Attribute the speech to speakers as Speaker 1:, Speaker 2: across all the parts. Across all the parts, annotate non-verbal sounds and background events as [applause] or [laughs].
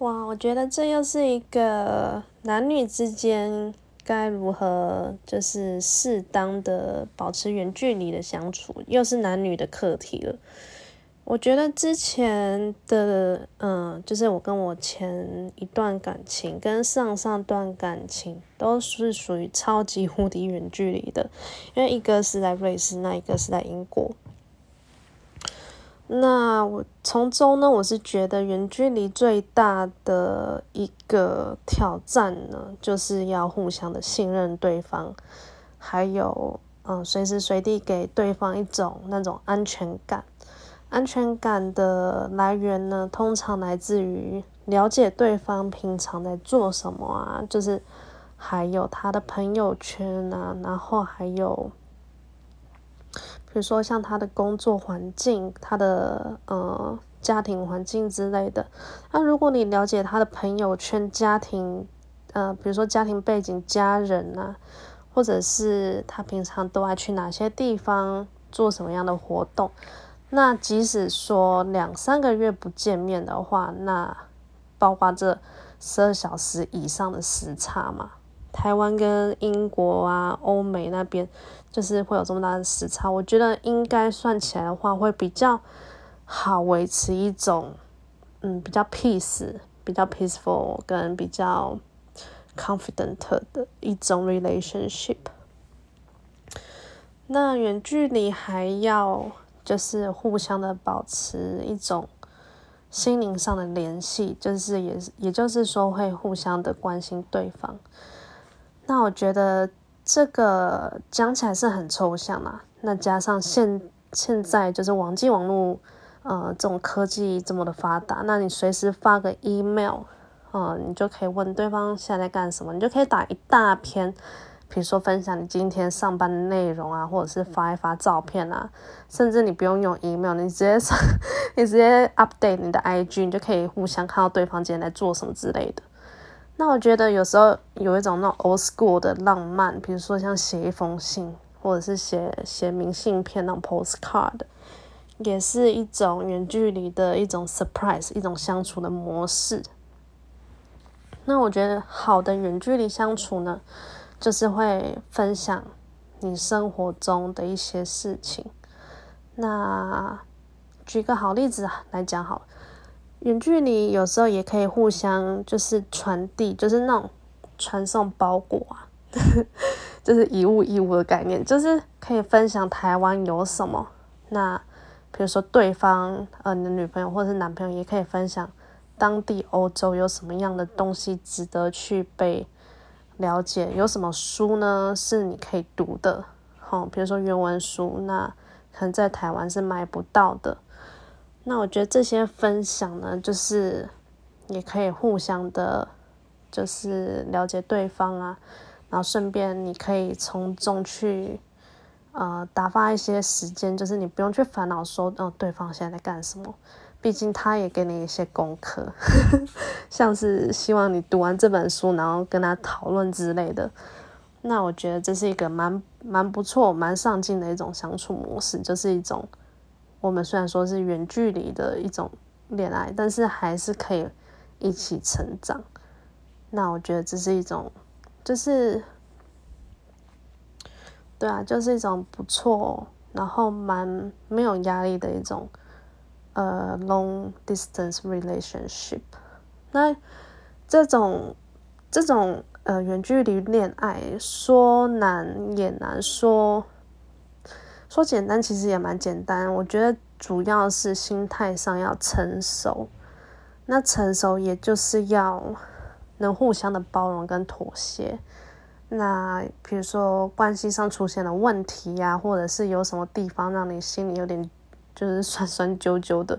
Speaker 1: 哇，我觉得这又是一个男女之间该如何就是适当的保持远距离的相处，又是男女的课题了。我觉得之前的，嗯，就是我跟我前一段感情跟上上段感情都是属于超级无敌远距离的，因为一个是在瑞士，那一个是在英国。那我从中呢，我是觉得远距离最大的一个挑战呢，就是要互相的信任对方，还有嗯，随时随地给对方一种那种安全感。安全感的来源呢，通常来自于了解对方平常在做什么啊，就是还有他的朋友圈啊，然后还有。比如说像他的工作环境、他的呃家庭环境之类的。那如果你了解他的朋友圈、家庭，呃，比如说家庭背景、家人啊，或者是他平常都爱去哪些地方、做什么样的活动，那即使说两三个月不见面的话，那包括这十二小时以上的时差嘛。台湾跟英国啊、欧美那边，就是会有这么大的时差。我觉得应该算起来的话，会比较好维持一种，嗯，比较 peace、比较 peaceful 跟比较 confident 的一种 relationship。那远距离还要就是互相的保持一种心灵上的联系，就是也也就是说会互相的关心对方。那我觉得这个讲起来是很抽象嘛。那加上现现在就是网际网络，呃，这种科技这么的发达，那你随时发个 email，呃，你就可以问对方现在在干什么，你就可以打一大篇，比如说分享你今天上班的内容啊，或者是发一发照片啊，甚至你不用用 email，你直接上 [laughs] 你直接 update 你的 IG，你就可以互相看到对方今天在做什么之类的。我觉得有时候有一种那种 old school 的浪漫，比如说像写一封信，或者是写写明信片那种 postcard，也是一种远距离的一种 surprise，一种相处的模式。那我觉得好的远距离相处呢，就是会分享你生活中的一些事情。那举个好例子来讲好。远距离有时候也可以互相就是传递，就是那种传送包裹啊，[laughs] 就是以物易物的概念，就是可以分享台湾有什么。那比如说对方呃你的女朋友或者是男朋友也可以分享当地欧洲有什么样的东西值得去被了解，有什么书呢是你可以读的，好，比如说原文书，那可能在台湾是买不到的。那我觉得这些分享呢，就是也可以互相的，就是了解对方啊，然后顺便你可以从中去呃打发一些时间，就是你不用去烦恼说，哦，对方现在在干什么，毕竟他也给你一些功课，[laughs] 像是希望你读完这本书，然后跟他讨论之类的。那我觉得这是一个蛮蛮不错、蛮上进的一种相处模式，就是一种。我们虽然说是远距离的一种恋爱，但是还是可以一起成长。那我觉得这是一种，就是对啊，就是一种不错，然后蛮没有压力的一种呃 long distance relationship。那这种这种呃远距离恋爱，说难也难说。说简单，其实也蛮简单。我觉得主要是心态上要成熟。那成熟，也就是要能互相的包容跟妥协。那比如说关系上出现了问题呀，或者是有什么地方让你心里有点就是酸酸揪揪的，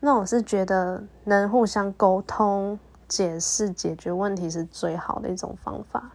Speaker 1: 那我是觉得能互相沟通、解释、解决问题是最好的一种方法。